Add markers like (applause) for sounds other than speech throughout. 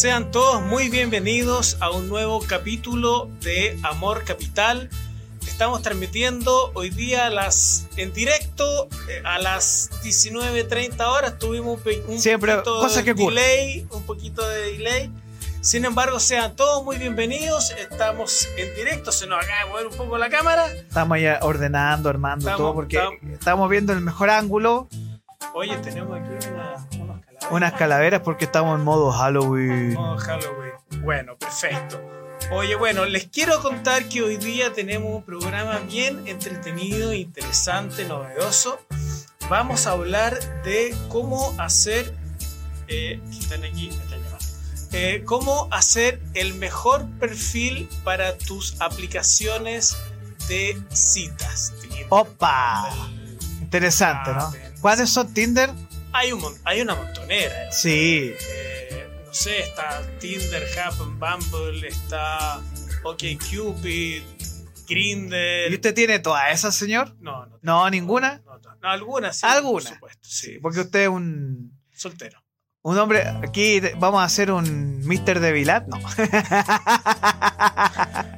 Sean todos muy bienvenidos a un nuevo capítulo de Amor Capital. Estamos transmitiendo hoy día a las, en directo eh, a las 19.30 horas. Tuvimos un, Siempre, poquito de que delay, un poquito de delay. Sin embargo, sean todos muy bienvenidos. Estamos en directo, se nos acaba de mover un poco la cámara. Estamos ya ordenando, armando Estamos- todo, porque estamos- estamos viendo el mejor ángulo, Oye, tenemos aquí una. Unas calaveras, porque estamos en modo Halloween. Modo Halloween. Bueno, perfecto. Oye, bueno, les quiero contar que hoy día tenemos un programa bien entretenido, interesante, novedoso. Vamos a hablar de cómo hacer. Eh, están aquí, me están llamando. Eh, cómo hacer el mejor perfil para tus aplicaciones de citas. Tinder, ¡Opa! Interesante, ¿no? Appen. ¿Cuáles son Tinder? Hay, un, hay una montonera. Sí. Eh, no sé, está Tinder, Happen, Bumble, está OkCupid, ¿Y Grindr. usted tiene todas esas, señor? No, no. No, ninguna. No, no, no, algunas sí. ¿Alguna? Por supuesto, sí. Porque usted es un, Soltero. un hombre. Aquí vamos a hacer un Mr. de Vilat. No.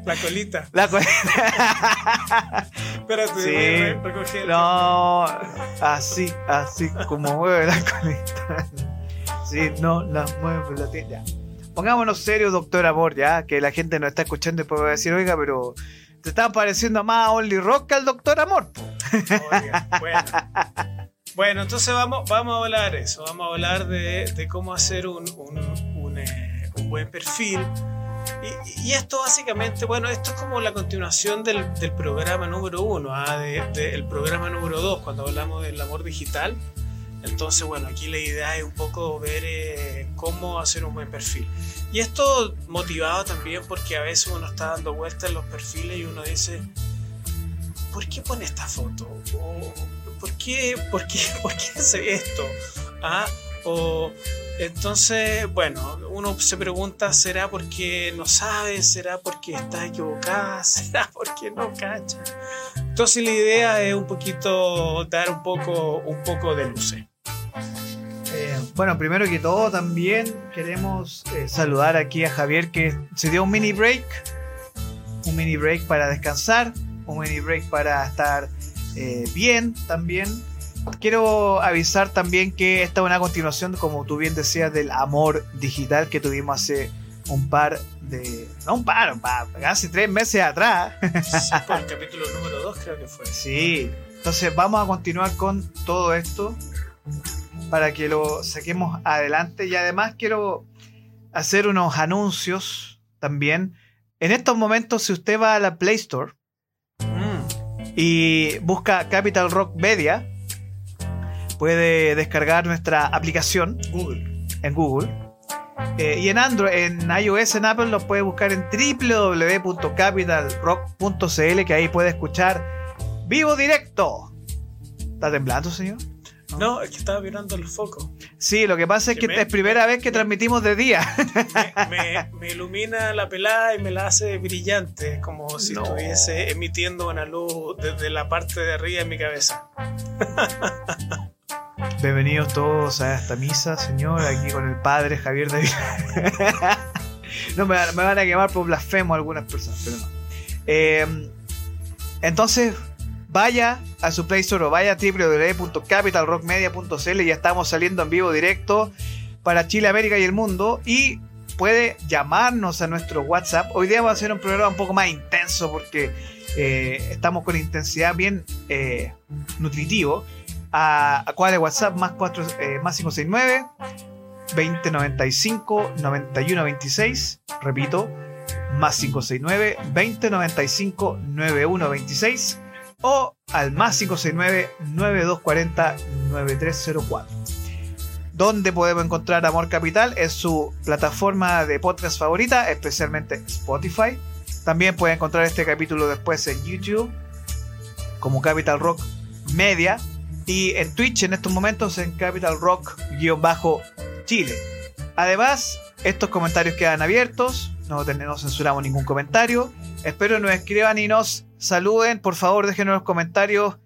La colita. La co- (laughs) Espérate, Sí. a re- no. Así, así como mueve la colita. Sí, no la mueve la tía. Pongámonos serios, doctor Amor, ya, que la gente nos está escuchando y puede decir, oiga, pero te están pareciendo más a Only Rock que al doctor Amor. po". Oiga, bueno. Bueno, entonces vamos, vamos a hablar de eso. Vamos a hablar de, de cómo hacer un, un, un, eh, un buen perfil. Y, y esto básicamente, bueno, esto es como la continuación del, del programa número uno, ah, de- del programa número dos, cuando hablamos del amor digital. Entonces, bueno, aquí la idea es un poco ver eh, cómo hacer un buen perfil. Y esto motivado también porque a veces uno está dando vueltas en los perfiles y uno dice, ¿por qué pone esta foto? O, ¿por, qué, por, qué, (laughs) ¿Por qué hace esto? ¿Ah? O, entonces, bueno, uno se pregunta, ¿será porque no sabe? ¿Será porque está equivocada? (laughs) ¿Será porque no cacha? Entonces la idea es un poquito dar un poco, un poco de luces. Eh, bueno, primero que todo, también queremos eh, saludar aquí a Javier que se dio un mini break. Un mini break para descansar. Un mini break para estar eh, bien también. Quiero avisar también que esta es una continuación, como tú bien decías, del amor digital que tuvimos hace un par de. No un par, un par, casi tres meses atrás. Sí, por el capítulo número 2 creo que fue. Sí, entonces vamos a continuar con todo esto para que lo saquemos adelante y además quiero hacer unos anuncios también. En estos momentos, si usted va a la Play Store Mm, y busca Capital Rock Media, puede descargar nuestra aplicación Google. en Google. Eh, y en Android, en iOS, en Apple, lo puede buscar en www.capitalrock.cl, que ahí puede escuchar vivo directo. ¿Está temblando, señor? No, es que estaba mirando el foco. Sí, lo que pasa es Que que me- es primera vez que transmitimos de día. me, me- me ilumina la pelada y me la hace brillante, como si No. estuviese emitiendo una luz desde la parte de arriba de mi cabeza. (laughs) Bienvenidos todos a esta misa, señor, aquí con el padre Javier David. (laughs) no, me, van- a quemar por blasfemo algunas personas, pero no. Eh, entonces, vaya a su Play Store o vaya a www.capitalrockmedia.cl. Ya estamos saliendo en vivo directo para Chile, América y el mundo. Y puede llamarnos a nuestro WhatsApp. Hoy día va a ser un programa un poco más intenso porque eh, estamos con intensidad bien eh, nutritivo. A, a es WhatsApp más, 4, eh, más 569 2095 9126. Repito, más 569 2095 9126 o al más 569 9240 9304. Donde podemos encontrar Amor Capital es su plataforma de podcast favorita, especialmente Spotify. También puede encontrar este capítulo después en YouTube como Capital Rock Media y en Twitch en estos momentos en Capital Rock-Chile. Además, estos comentarios quedan abiertos, no, no censuramos ningún comentario. Espero nos escriban y nos saluden. Por favor, déjenos los comentarios.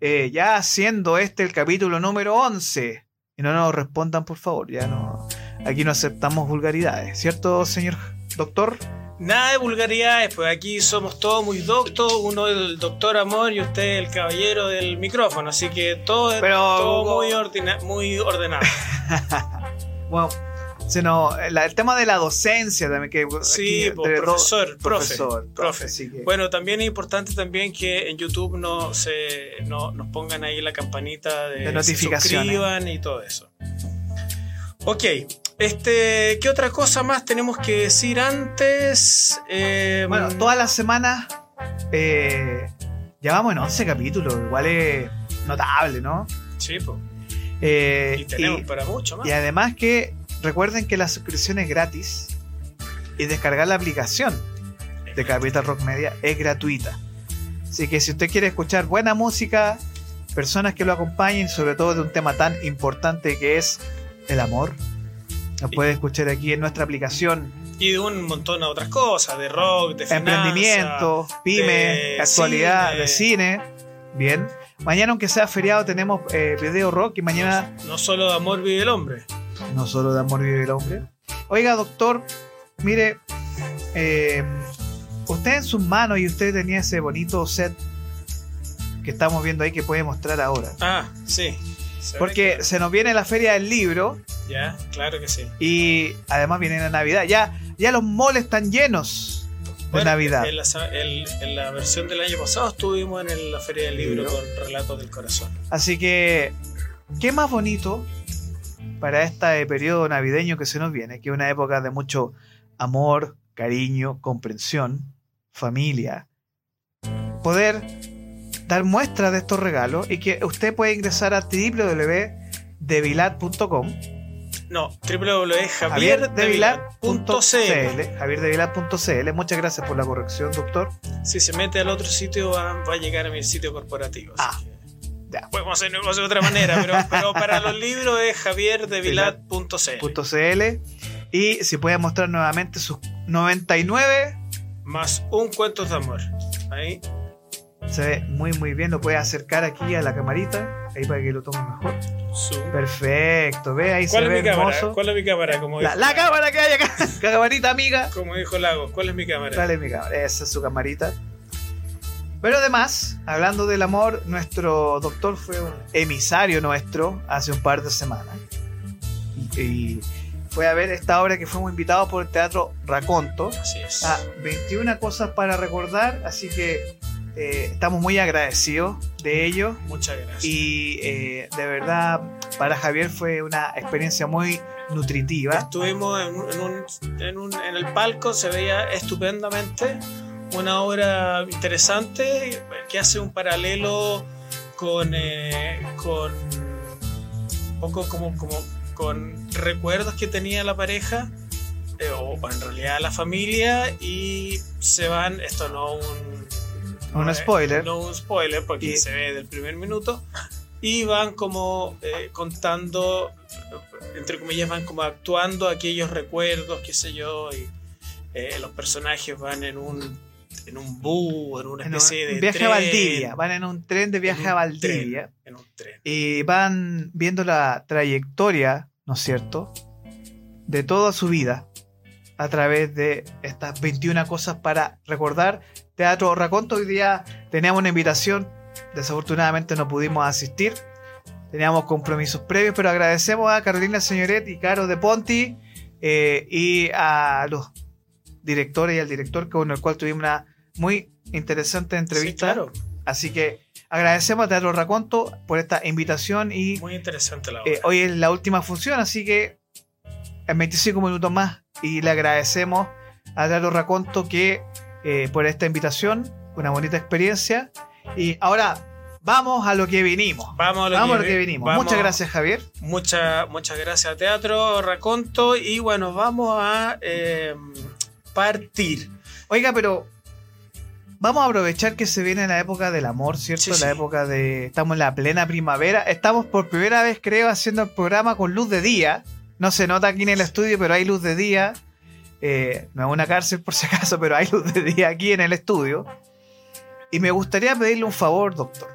eh, ya siendo este el capítulo número 11 Y no nos respondan, por favor. Ya no. Aquí no aceptamos vulgaridades, ¿cierto, señor doctor? Nada de vulgaridades, pues aquí somos todos muy doctos, uno el doctor amor y usted el caballero del micrófono, así que todo, es Pero- todo muy, ordina- muy ordenado. (laughs) Bueno, sino la- el tema de la docencia también que Sí, aquí pues, profesor, profe, profesor, profe. así que- Bueno, también es importante también que en YouTube no se no, nos pongan ahí la campanita de, De notificaciones. suscriban y todo eso. Ok, este, ¿qué otra cosa más tenemos que decir antes? Eh, Bueno, todas las semanas eh, llevamos en 11 capítulos, igual es notable, ¿no? Sí, pues, Eh, y tenemos y- para mucho más. Y además que recuerden que la suscripción es gratis y descargar la aplicación de Capital Rock Media es gratuita. Así que si usted quiere escuchar buena música, personas que lo acompañen, sobre todo de un tema tan importante que es el amor, lo puede escuchar aquí en nuestra aplicación. Y de un montón de otras cosas, de rock, de Emprendimiento, pyme, de actualidad, cine. de cine. Bien. Mañana, aunque sea feriado, tenemos eh, video rock y mañana No solo de amor vive el hombre. no solo de amor vive el hombre. Oiga, doctor, mire, eh, usted en sus manos y usted tenía ese bonito set que estamos viendo ahí que puede mostrar ahora. Ah, sí. Se Porque que- se nos viene la feria del libro Ya, claro que sí. y además viene la Navidad. Ya, ya los moles están llenos de Bueno, Navidad. En la, el- en la versión del año pasado estuvimos en el- la Feria del Libro Libro. con Relatos del Corazón. Así que, ¿qué más bonito para este periodo navideño que se nos viene? Que es una época de mucho amor, cariño, comprensión, familia. Poder dar muestra de estos regalos y que usted puede ingresar a www.devilat.com No, www.javierdevilar.cl. javierdevilat.cl Muchas gracias por la corrección, doctor. Si se mete al otro sitio va, va a llegar a mi sitio corporativo. así Ah, que ya. Podemos hacer de otra manera, pero, pero para los libros es javierdevilat.cl. .cl y si puede mostrar nuevamente sus 99 Más un cuento de amor. Ahí. Se ve muy muy bien, lo puede acercar aquí a la camarita, ahí para que lo tome mejor. Zoom. Perfecto, ve ahí se ¿Cuál ve es mi cámara? hermoso. ¿Cuál es mi cámara? Como La, la cámara que hay acá, (laughs) la camarita amiga. como dijo Lago, ¿cuál es mi cámara? Dale mi cámara, esa es su camarita. Pero además, hablando del amor, nuestro doctor fue un emisario nuestro hace un par de semanas. Y, y fue a ver esta obra que fuimos invitados por el Teatro Raconto. Así es. a 21 cosas para recordar, así que eh, estamos muy agradecidos de ello. Muchas gracias. Y eh, de verdad, para Javier fue una experiencia muy nutritiva. Estuvimos en, un- en un- en un- en el palco, se veía estupendamente. Una obra interesante que hace un paralelo con, eh, con un poco como, como con recuerdos que tenía la pareja, eh, o en realidad la familia, y se van, esto no un, Un no es- spoiler. No un spoiler, porque Y- se ve del primer minuto, y van como eh, contando, entre comillas, van como actuando aquellos recuerdos, qué sé yo, y eh, los personajes van en un en un bus, en una En un especie de viaje tren, a Valdivia, van en un tren de viaje a Valdivia en un tren. y van viendo la trayectoria, ¿no es cierto?, de toda su vida a través de estas 21 cosas para recordar. Teatro Raconto, hoy día teníamos una invitación, desafortunadamente no pudimos asistir, teníamos compromisos previos, pero agradecemos a Carolina Señoret y Caro de Ponti eh, y a los directores y al director con el cual tuvimos una muy interesante entrevista. Sí, claro, Así que agradecemos a Teatro Raconto por esta invitación y muy interesante la obra. eh, hoy es la última función, así que en 25 minutos más y le agradecemos a Teatro Raconto que eh, por esta invitación, una bonita experiencia y ahora vamos a lo que vinimos. vamos a lo Vamos a que, lo que vinimos. vamos- Muchas gracias Javier. Mucha- muchas gracias a Teatro Raconto y bueno, vamos a eh, partir. Oiga, pero vamos a aprovechar que se viene la época del amor, ¿cierto? Sí, la época de... Estamos en la plena primavera. Estamos por primera vez, creo, haciendo el programa con luz de día. No se nota aquí en el estudio, pero hay luz de día. Eh, no es una cárcel por si acaso, pero hay luz de día aquí en el estudio. Y me gustaría pedirle un favor, doctor.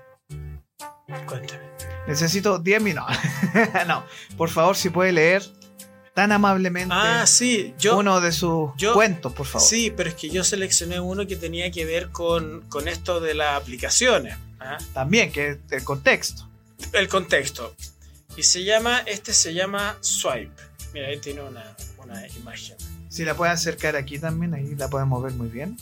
Cuéntame. Necesito 10 minutos. (laughs) no, por favor, si puede leer tan amablemente Ah, sí, yo. uno de sus yo- cuentos, por favor. Sí, pero es que yo seleccioné uno que tenía que ver con, con esto de las aplicaciones. ¿ah? También, que es el contexto. El contexto. Y se llama, este se llama Swipe. Mira, ahí tiene una, una imagen. Si la puede acercar aquí también, ahí la podemos ver muy bien.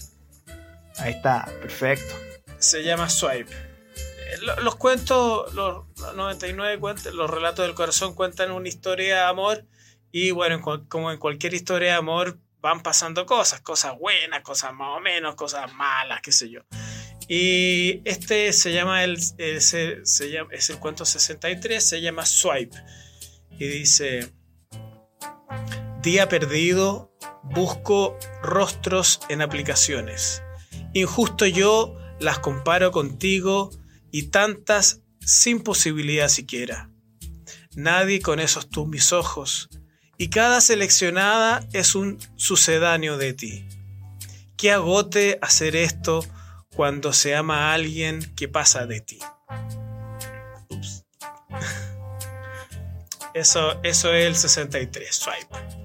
Ahí está, perfecto. Se llama Swipe. Eh, lo- Los cuentos, los 99 cuentos, los relatos del corazón cuentan una historia de amor y bueno, como en cualquier historia de amor van pasando cosas, cosas buenas, cosas más o menos, cosas malas, qué sé yo. Y este se llama el, el- se, se llama, es el cuento 63, se llama Swipe. Y dice, día perdido, busco rostros en aplicaciones. Injusto yo las comparo contigo y tantas sin posibilidad siquiera. Nadie con esos tus mis ojos, y cada seleccionada es un sucedáneo de ti. Qué agote hacer esto cuando se ama a alguien que pasa de ti. (laughs) Eso, eso es el 63, swipe.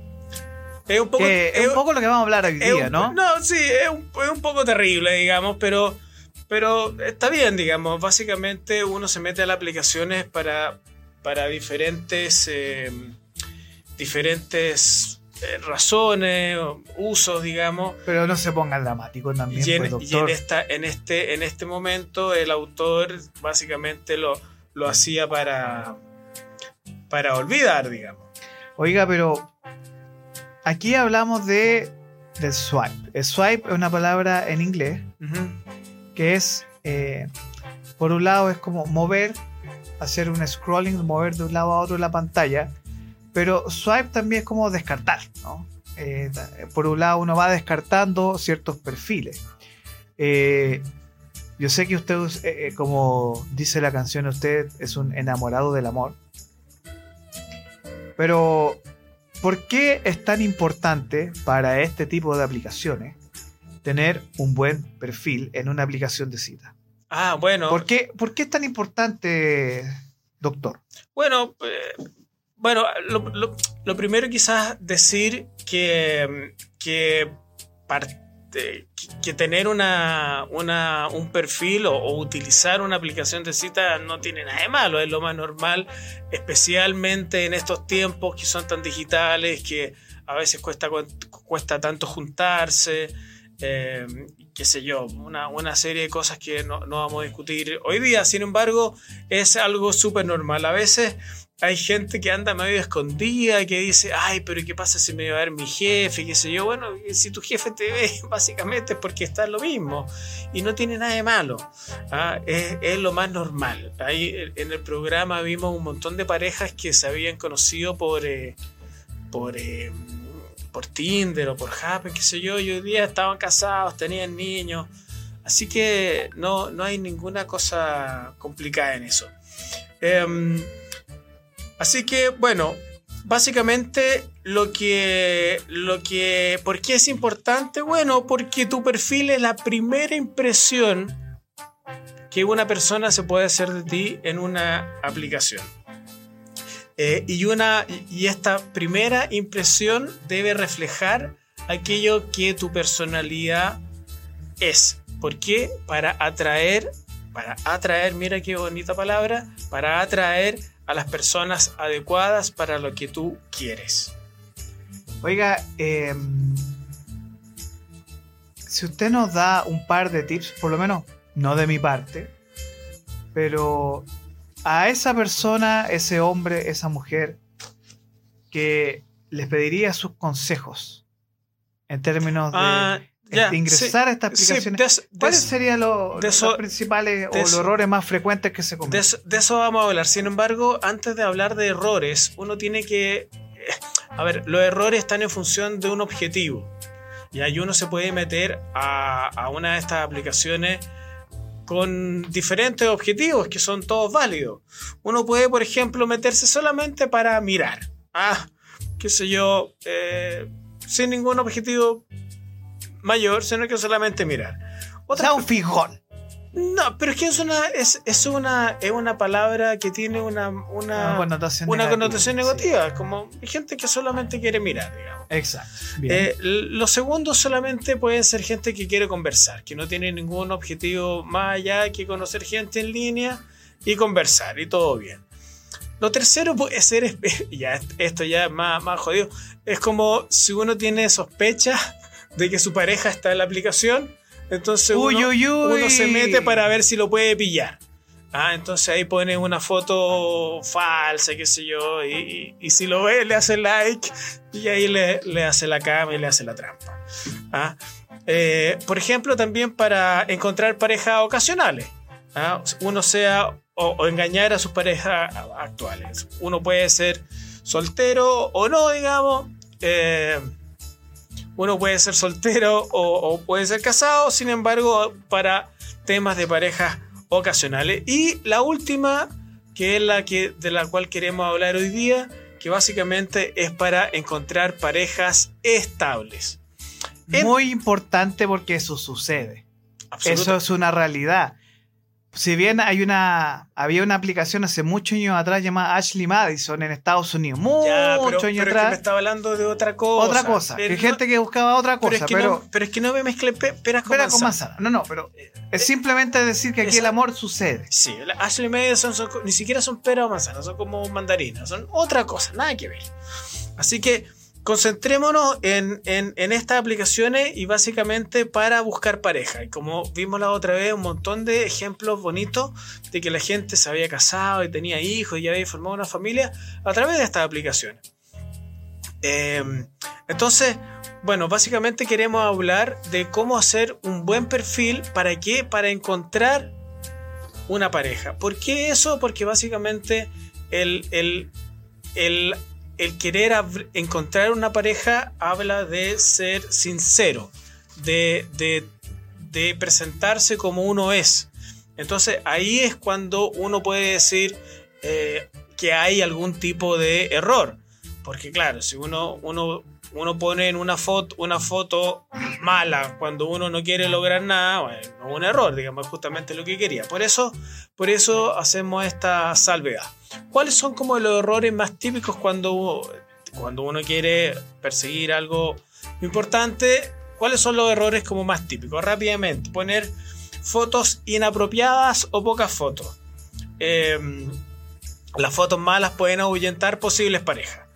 Es un poco, Que es es- un poco lo que vamos a hablar hoy día, un- ¿no? No, sí, es un, es un poco terrible, digamos, pero, pero está bien, digamos. Básicamente uno se mete a las aplicaciones para, para diferentes, eh, diferentes eh, razones, usos, digamos. Pero no se ponga dramático también, Y, en, pues, y en esta, en, este, en este momento el autor básicamente lo, lo hacía para, para olvidar, digamos. Oiga, pero aquí hablamos de del swipe. El swipe es una palabra en inglés que es, eh, por un lado, es como mover, hacer un scrolling, mover de un lado a otro la pantalla, pero swipe también es como descartar, ¿no? Eh, por un lado, uno va descartando ciertos perfiles. Eh, yo sé que usted, como dice la canción, usted es un enamorado del amor. Pero, ¿por qué es tan importante para este tipo de aplicaciones tener un buen perfil en una aplicación de cita? Ah, bueno. ¿Por qué, por qué es tan importante, doctor? Bueno, eh, bueno lo, lo- lo primero quizás decir que, que, parte- que- que tener una, una- un perfil o, utilizar una aplicación de cita no tiene nada de malo, es lo más normal, especialmente en estos tiempos que son tan digitales, que a veces cuesta, cuesta tanto juntarse. eh, qué sé yo, una, una serie de cosas que no, no vamos a discutir hoy día. Sin embargo, es algo súper normal. A veces hay gente que anda medio escondida, que dice, ay, pero ¿qué pasa si me va a ver mi jefe? ¿Qué sé yo? Bueno, si tu jefe te ve, (laughs) básicamente es porque está lo mismo. Y no tiene nada de malo. ¿ah? Es, lo más normal. Ahí en el programa vimos un montón de parejas que se habían conocido por... eh, por eh, por Tinder o por Happen, qué sé yo, y hoy día estaban casados, tenían niños, así que no, no hay ninguna cosa complicada en eso. Em, así que, bueno, básicamente lo que, lo que, ¿por qué es importante? Bueno, porque tu perfil es la primera impresión que una persona se puede hacer de ti en una aplicación. Eh, y, una, y esta primera impresión debe reflejar aquello que tu personalidad es. ¿Por qué? Para atraer, para atraer, mira qué bonita palabra, para atraer a las personas adecuadas para lo que tú quieres. Oiga, eh, si usted nos da un par de tips, por lo menos no de mi parte, pero a esa persona, ese hombre, esa mujer, que les pediría sus consejos en términos de Ah, ya, ingresar sí, a estas aplicaciones. ¿Cuáles serían lo- de los principales o los errores más frecuentes que se cometen? de eso vamos a hablar. Sin embargo, antes de hablar de errores, uno tiene que... eh, A ver, los errores están en función de un objetivo. Y ahí uno se puede meter a, a una de estas aplicaciones con diferentes objetivos que son todos válidos. Uno puede, por ejemplo, meterse solamente para mirar. Ah, qué sé yo, eh, sin ningún objetivo mayor, sino que solamente mirar. O sea, un fijón. No, pero es que es una, es, es una, es una palabra que tiene una, una, Una connotación una negativa, connotación sí. Como gente que solamente quiere mirar, digamos. Exacto. Bien. Eh, los segundos solamente pueden ser gente que quiere conversar, que no tiene ningún objetivo más allá que conocer gente en línea y conversar, y todo bien. Lo tercero puede ser, (laughs) ya, esto ya es más, más jodido, es como si uno tiene sospechas de que su pareja está en la aplicación, entonces Uy, uno, uy, uy. uno se mete para ver si lo puede pillar. Ah, entonces ahí pone una foto falsa, qué sé yo, y, y- y si lo ve, le hace like y ahí le, le hace la cama y le hace la trampa. Ah, eh, por ejemplo, también para encontrar parejas ocasionales. Ah, Uno sea o, o engañar a sus parejas actuales. Uno puede ser soltero o no, digamos. Eh, uno puede ser soltero o, o puede ser casado, sin embargo, para temas de parejas ocasionales. Y la última, que es la que, de la cual queremos hablar hoy día, que básicamente es para encontrar parejas estables. en- Muy importante porque eso sucede. Eso es una realidad. Si bien hay una, había una aplicación hace muchos años atrás llamada Ashley Madison en Estados Unidos, muchos pero, años pero es que me atrás, estaba hablando de otra cosa. otra cosa, Pero que no- gente que buscaba otra pero cosa, es que pero, no, pero es que no me mezcle pe- peras con espera con manzana. No, no, pero es simplemente decir que aquí Esa- el amor sucede. Sí, Ashley Madison son ni siquiera son peras o manzanas, son como mandarinas, son otra cosa, nada que ver. Así que concentrémonos en, estas aplicaciones y básicamente para buscar pareja. Y como vimos la otra vez, un montón de ejemplos bonitos de que la gente se había casado y tenía hijos y había formado una familia a través de estas aplicaciones. Eh, entonces, bueno, básicamente queremos hablar de cómo hacer un buen perfil. ¿Para qué? Para encontrar una pareja. ¿Por qué eso? Porque básicamente el, el, el, el querer encontrar una pareja habla de ser sincero, de, de, de presentarse como uno es. Entonces ahí es cuando uno puede decir eh, que hay algún tipo de error. Porque claro, si uno, uno, uno pone en una foto, una foto mala cuando uno no quiere lograr nada, bueno, un error, digamos, justamente lo que quería. Por eso, por eso hacemos esta salvedad. ¿Cuáles son como los errores más típicos cuando, cuando uno quiere perseguir algo importante? ¿Cuáles son los errores como más típicos? Rápidamente, poner fotos inapropiadas o pocas fotos. Eh, las fotos malas pueden ahuyentar posibles parejas.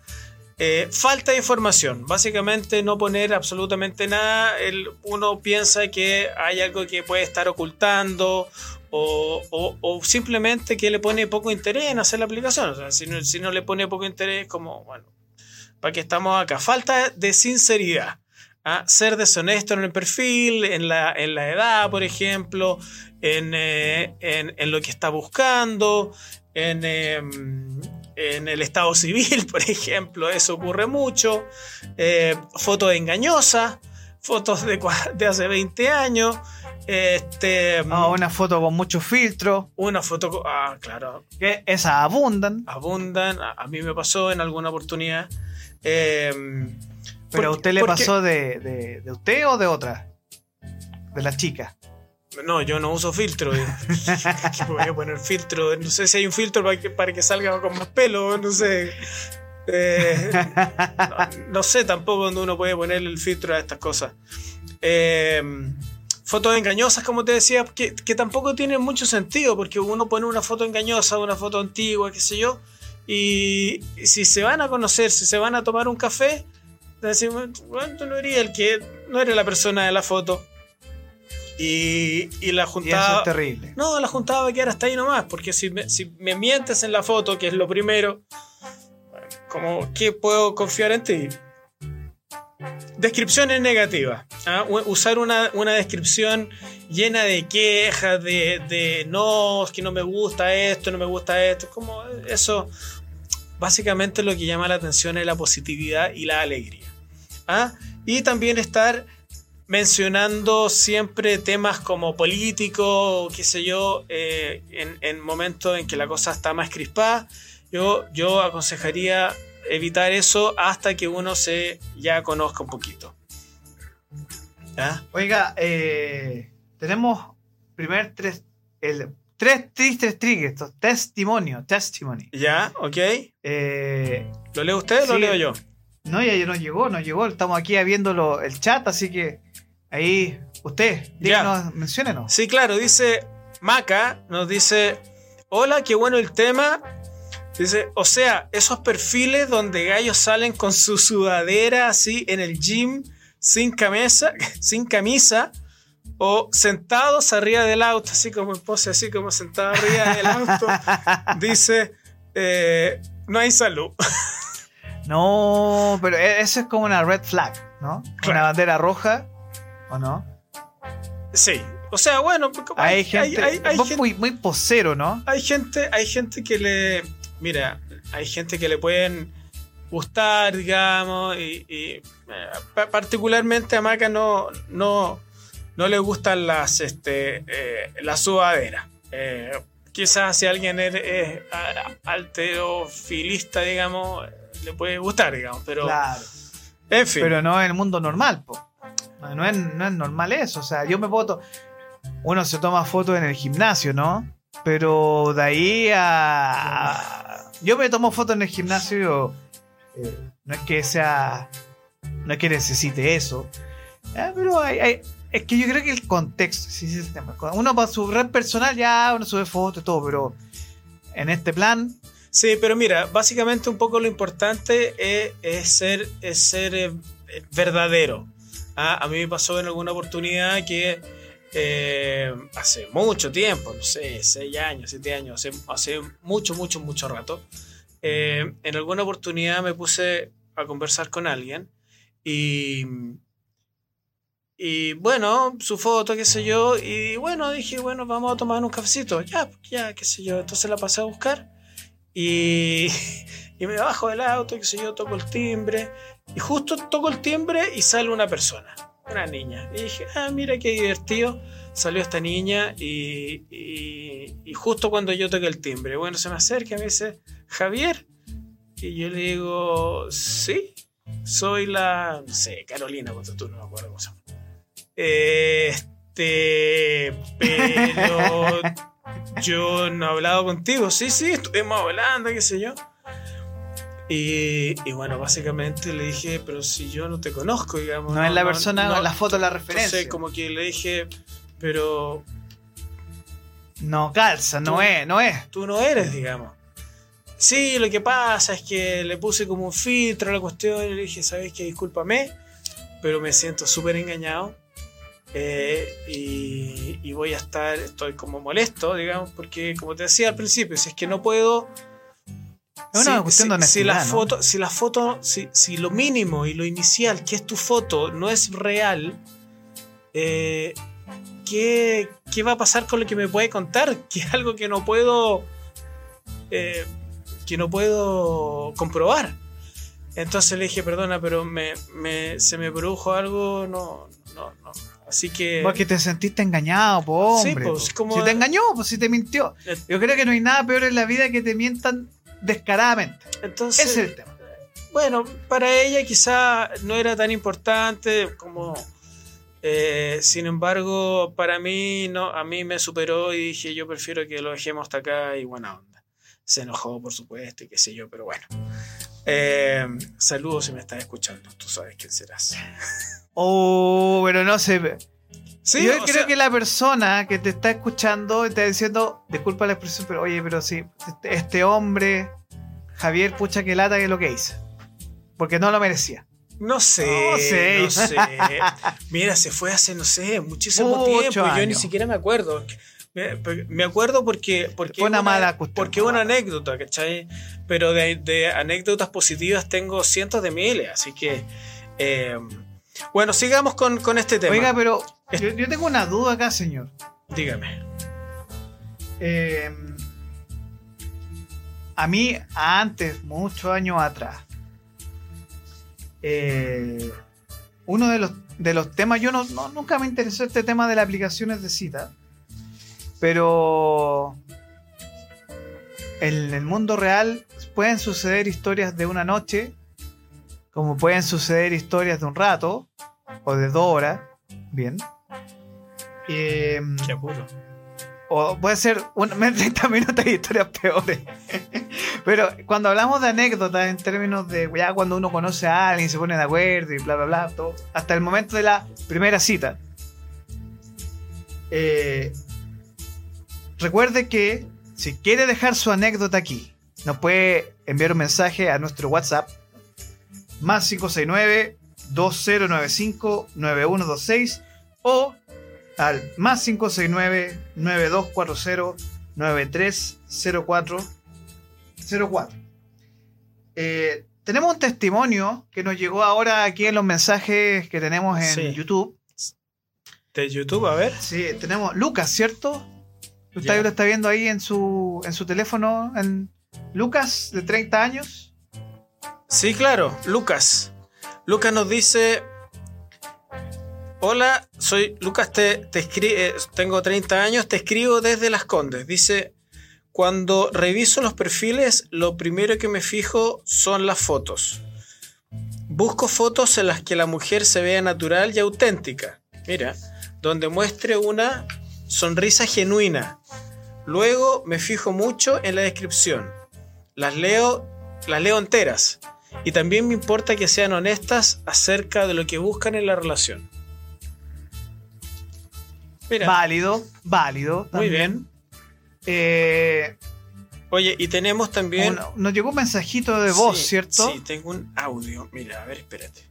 Eh, falta de información. Básicamente no poner absolutamente nada. El, uno piensa que hay algo que puede estar ocultando o, o- simplemente que le pone poco interés en hacer la aplicación. O sea, si no, si no le pone poco interés, como, bueno, ¿para qué estamos acá? Falta de sinceridad. ¿ah? Ser deshonesto en el perfil, en la, en la edad, por ejemplo, en, eh, en lo que está buscando, en, em, en el estado (laughs) civil, por ejemplo, eso ocurre mucho. Eh, fotos engañosas, fotos de, de hace 20 años. Este, Ah, una foto con muchos filtros, una foto, co- ah, claro, que esas abundan, abundan. A, a mí me pasó en alguna oportunidad. Eh, pero a usted le pasó de, de, de usted o de otra, de la chica. No, yo no uso filtro. (laughs) voy a poner filtro. No sé si hay un filtro para que, salga con más pelo. No sé. Eh, no, no sé tampoco dónde uno puede poner el filtro a estas cosas. Eh, fotos engañosas, como te decía, que, tampoco tienen mucho sentido, porque uno pone una foto engañosa, una foto antigua, qué sé yo, y si se van a conocer, si se van a tomar un café, decimos, bueno, no eres el que, no eres la persona de la foto. Y, y la Y eso juntada. es terrible. No, la juntada va a quedar hasta ahí nomás, porque si me, si me mientes en la foto, que es lo primero, como, ¿qué puedo confiar en ti? Descripciones negativas. ¿ah? Usar una, una descripción llena de quejas, de, de no, es que no me gusta esto, no me gusta esto. Como eso, básicamente lo que llama la atención es la positividad y la alegría. ¿ah? Y también estar mencionando siempre temas como político, qué sé yo, eh, en, en momentos en que la cosa está más crispada, yo, yo aconsejaría evitar eso hasta que uno se ya conozca un poquito. Oiga, eh, tenemos primer tres, el tres tristes triggers, testimonio, testimony. Ya, ok. Eh, ¿Lo lee usted o lo leo yo? no, ya no llegó, no llegó. Estamos aquí viendo el chat, así que ahí, usted, díganos, menciónenos. Sí, claro, dice Maca, nos dice, hola, qué bueno el tema. Dice, o sea, esos perfiles donde gallos salen con su sudadera así en el gym, sin camisa, (laughs) sin camisa, o sentados arriba del auto, así como en pose, así como sentado arriba del auto. (laughs) Dice, eh, no hay salud. (laughs) No, pero e- eso es como una red flag, ¿no? Claro. Una bandera roja, ¿o no? Sí, o sea, bueno, Hay, gente, hay- hay vos gente- muy, muy posero, ¿no? hay gente, hay gente que le. Mira, hay gente que le pueden gustar, digamos, y, y, eh, pa- particularmente a Maca no, no, no le gustan las, este, eh, las sudaderas. Eh, quizás si alguien es, alterofilista, digamos, le puede gustar, digamos, pero Claro. en fin. Pero no en el mundo normal, po. No, es, no es normal eso. O sea, yo me puedo. Uno se toma fotos en el gimnasio, ¿no? Pero de ahí a. Yo me tomo fotos en el gimnasio. eh, no es que sea. No es que necesite eso. eh, pero hay, hay- es que yo creo que el contexto. Sí, sí, el tema. Uno para su red personal ya uno sube fotos y todo, pero en este plan. Sí, pero mira, básicamente un poco lo importante es, es ser, es ser eh, verdadero. Ah, a mí me pasó en alguna oportunidad que eh, hace mucho tiempo, no sé, seis años, siete años, hace, hace mucho, mucho, mucho rato, eh, en alguna oportunidad me puse a conversar con alguien y, y bueno, su foto, qué sé yo, y bueno, dije, bueno, vamos a tomar un cafecito, ya, ya, qué sé yo, entonces la pasé a buscar y, (laughs) y me bajo del auto, qué sé yo, toco el timbre. Y justo toco el timbre y sale una persona, una niña. Y dije, ah, mira qué divertido. Salió esta niña y, y- justo cuando yo toqué el timbre, bueno, se me acerca y me dice, Javier. Y yo le digo, sí, soy la, no sé, Carolina, porque tú no me acuerdo cómo se llama. Este, pero (laughs) yo no he hablado contigo. Sí, sí, estuvimos hablando, qué sé yo. Y, y bueno, básicamente le dije, pero si yo no te conozco, digamos. No, es la persona, no, la foto, la referencia. Entonces, como que le dije, pero No calza, no Tú- es, no es. tú no eres, digamos. Sí, lo que pasa es que le puse como un filtro a la cuestión y le dije, ¿sabes qué? Discúlpame, pero me siento súper engañado. Eh, y, y voy a estar, estoy como molesto, digamos, porque como te decía al principio, si es que no puedo... Es una cuestión de si la ¿no? foto, si la foto, si, si lo mínimo y lo inicial, que es tu foto, no es real, eh, ¿qué, qué va a pasar con lo que me puede contar? (laughs) Que es algo que no puedo. eh, que no puedo comprobar. Entonces le dije, perdona, pero me, me- se me produjo algo, no, no, no. Así que. Porque te sentiste engañado, po, Sí, hombre. pues, po. como- Si te engañó, pues si te mintió. Eh. Yo creo que no hay nada peor en la vida que te mientan descaradamente. Entonces, Ese es el tema. bueno, para ella quizá no era tan importante como. eh, sin embargo, para mí, no, a mí me superó y dije, yo prefiero que lo dejemos hasta acá y buena onda. Se enojó, por supuesto, y qué sé yo, pero bueno. Eh, saludos si me estás escuchando, tú sabes quién serás. (laughs) Oh, pero no sé. Sí, Yo creo sea, que la persona que te está escuchando está diciendo, disculpa la expresión, pero oye, pero sí, este, este hombre, Javier, pucha que lata que es lo que hizo. Porque no lo merecía. No sé, No sé. no sé. Mira, se fue hace, no sé, muchísimo Ocho tiempo. Yo ni siquiera me acuerdo. Me, me acuerdo porque, porque Fue una mala cuestión. Porque una anécdota, ¿cachai? Pero de, de anécdotas positivas tengo cientos de miles, así que. eh, bueno, sigamos con, con este tema. Oiga, pero yo, yo tengo una duda acá, señor. Dígame. Eh, a mí, antes, muchos años atrás, eh, uno de los, de los temas, yo no, no- nunca me interesó este tema de las aplicaciones de cita, pero en el mundo real pueden suceder historias de una noche, como pueden suceder historias de un rato o de dos horas, bien. Eh, Qué apuro. o puede ser un, (laughs) 30 minutos de historias peores. (laughs) Pero cuando hablamos de anécdotas en términos de ya cuando uno conoce a alguien, se pone de acuerdo y bla, bla, bla, todo, hasta el momento de la primera cita. Eh, recuerde que si quiere dejar su anécdota aquí, nos puede enviar un mensaje a nuestro WhatsApp más 569 2095 9126 o al más 569 9240 9304 04. Eh, tenemos un testimonio que nos llegó ahora aquí en los mensajes que tenemos en Sí. YouTube. De YouTube, a ver. Sí, tenemos Lucas, ¿cierto? Usted Ya. lo está viendo ahí en su, en su teléfono. En Lucas, de 30 años. Sí, claro, Lucas. Lucas nos dice: Hola, soy Lucas, te, te eh, tengo 30 años, te escribo desde Las Condes. Dice: Cuando reviso los perfiles, lo primero que me fijo son las fotos. Busco fotos en las que la mujer se vea natural y auténtica. Mira, donde muestre una sonrisa genuina. Luego me fijo mucho en la descripción. Las leo, las leo enteras. Y también me importa que sean honestas acerca de lo que buscan en la relación. Mira, Válido, válido. muy bien. Eh, Oye, y tenemos también. nos llegó un mensajito de voz, Sí, ¿cierto? Sí, tengo un audio. Mira, a ver, espérate.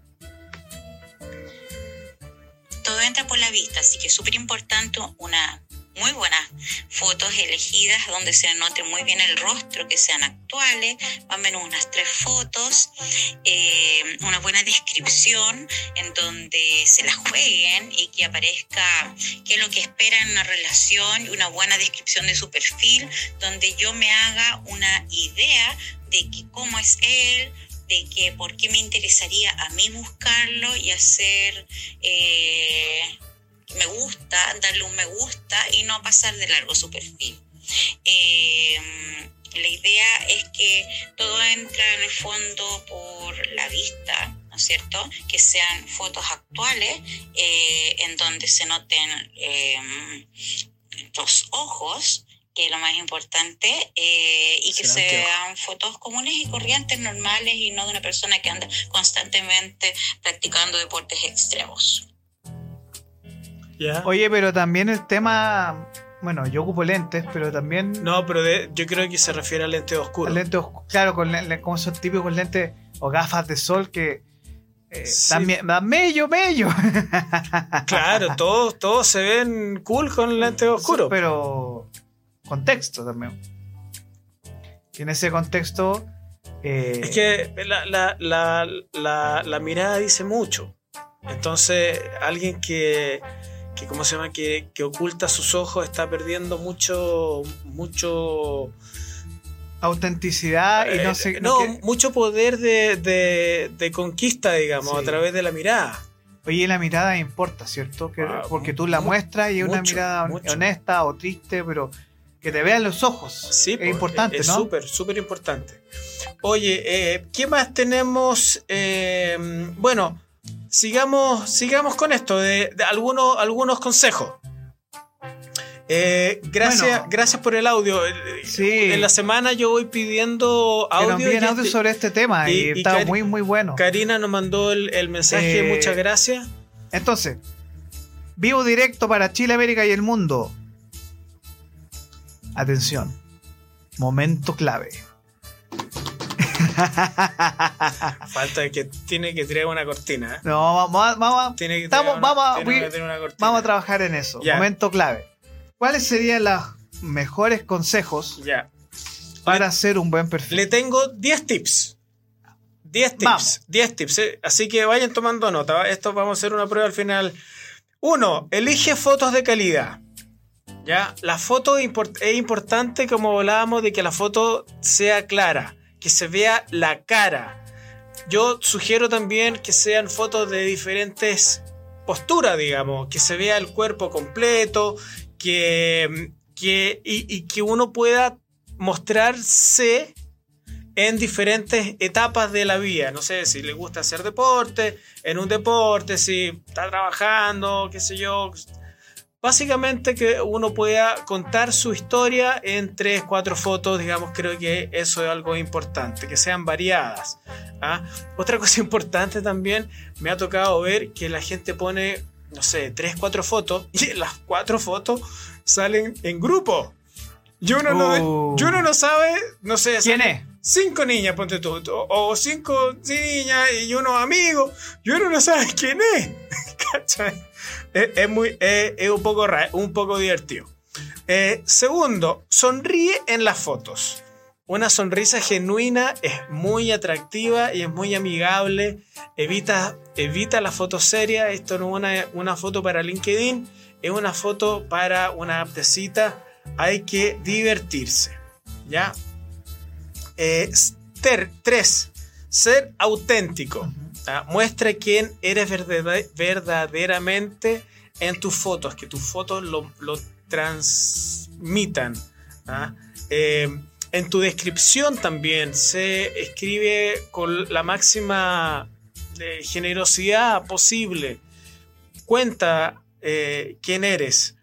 Todo entra por la vista, así que es súper importante una muy buenas fotos elegidas donde se note muy bien el rostro, que sean actuales, más o menos unas tres fotos, eh, una buena descripción en donde se la jueguen y que aparezca qué es lo que espera en una relación una buena descripción de su perfil, donde yo me haga una idea de que cómo es él, de que por qué me interesaría a mí buscarlo y hacer eh, me gusta, darle un me gusta y no pasar de largo su perfil. Eh, la idea es que todo entra en el fondo por la vista, ¿no es cierto? Que sean fotos actuales eh, en donde se noten eh, los ojos que es lo más importante, eh, y que ¿Será que sean fotos comunes y corrientes, normales, y no de una persona que anda constantemente practicando deportes extremos. ¿Ya? Oye, pero también el tema. Bueno, yo ocupo lentes, pero también. No, pero de- yo creo que se refiere al lente oscuro. Lentes, oscu- claro, con como esos típicos lentes o gafas de sol que. eh, Sí. dan mello, mello. Claro, todos, todos se ven cool con lente oscuro. Pero. Contexto también. Y en ese contexto. eh, Es que la, la- la- la- la mirada dice mucho. Entonces, alguien que, que ¿cómo se llama? Que, que oculta sus ojos está perdiendo mucho, mucho, autenticidad y no eh, sé. no, que- mucho poder de, de- de conquista, digamos, Sí. a través de la mirada. Oye, la mirada importa, ¿cierto? Que- Ah, porque tú la mu- muestras y es una mirada mucho. honesta o triste, pero que te vean los ojos. Sí, es importante, es ¿no? súper, súper importante. Oye, eh, ¿qué más tenemos? Eh, bueno, sigamos, sigamos con esto, de, de algunos, algunos consejos. Eh, gracias, Bueno. gracias por el audio. Sí. En la semana yo voy pidiendo Que nos audio. envíen y audio este- sobre este tema y, y- y está Cari- muy, muy bueno. Karina nos mandó el, el mensaje, muchas gracias. Entonces, vivo directo para Chile, América y el mundo. Atención, momento clave. (laughs) Falta que tiene que tirar una cortina. No, vamos a, vamos a- Tiene que Estamos- tirar una- vamos a- tiene que voy- tirar una cortina. vamos a trabajar en eso. Ya. Momento clave. ¿Cuáles serían los mejores consejos Ya. para hacer un buen perfil? Le tengo 10 tips. 10 tips. Vamos. 10 tips. eh. Así que vayan tomando nota. Esto vamos a hacer una prueba al final. Uno, elige fotos de calidad. ¿Ya? La foto es importante, como hablábamos, de que la foto sea clara, que se vea la cara. Yo sugiero también que sean fotos de diferentes posturas, digamos, que se vea el cuerpo completo, que, que, y que uno pueda mostrarse en diferentes etapas de la vida. No sé si le gusta hacer deporte, en un deporte, si está trabajando, qué sé yo. Básicamente que uno pueda contar su historia en tres, cuatro fotos, digamos, creo que eso es algo importante, que sean variadas. ¿ah? Otra (laughs) cosa importante también, me ha tocado ver que la gente pone, no sé, tres, cuatro fotos (laughs) y las cuatro fotos salen en grupo. Y uno, no, Oh. y uno no sabe, no sé, ¿Quién es? Cinco niñas, ponte tú, o o cinco niñas y unos amigos, y uno no sabe quién es. (laughs) ¿Cachai? Es, es muy, es, un, poco un poco divertido. Eh, segundo, sonríe en las fotos. Una sonrisa genuina es muy atractiva y es muy amigable. Evita, evita la foto seria. Esto no es una, una foto para LinkedIn, es una foto para una app de cita. Hay que divertirse. ¿Ya? Eh, ter- tres, ser auténtico. Muestra quién eres verdad- verdaderamente en tus fotos, que tus fotos lo, lo transmitan. ¿ah? Eh, en tu descripción también se escribe con la máxima eh, generosidad posible. Cuenta eh, quién eres.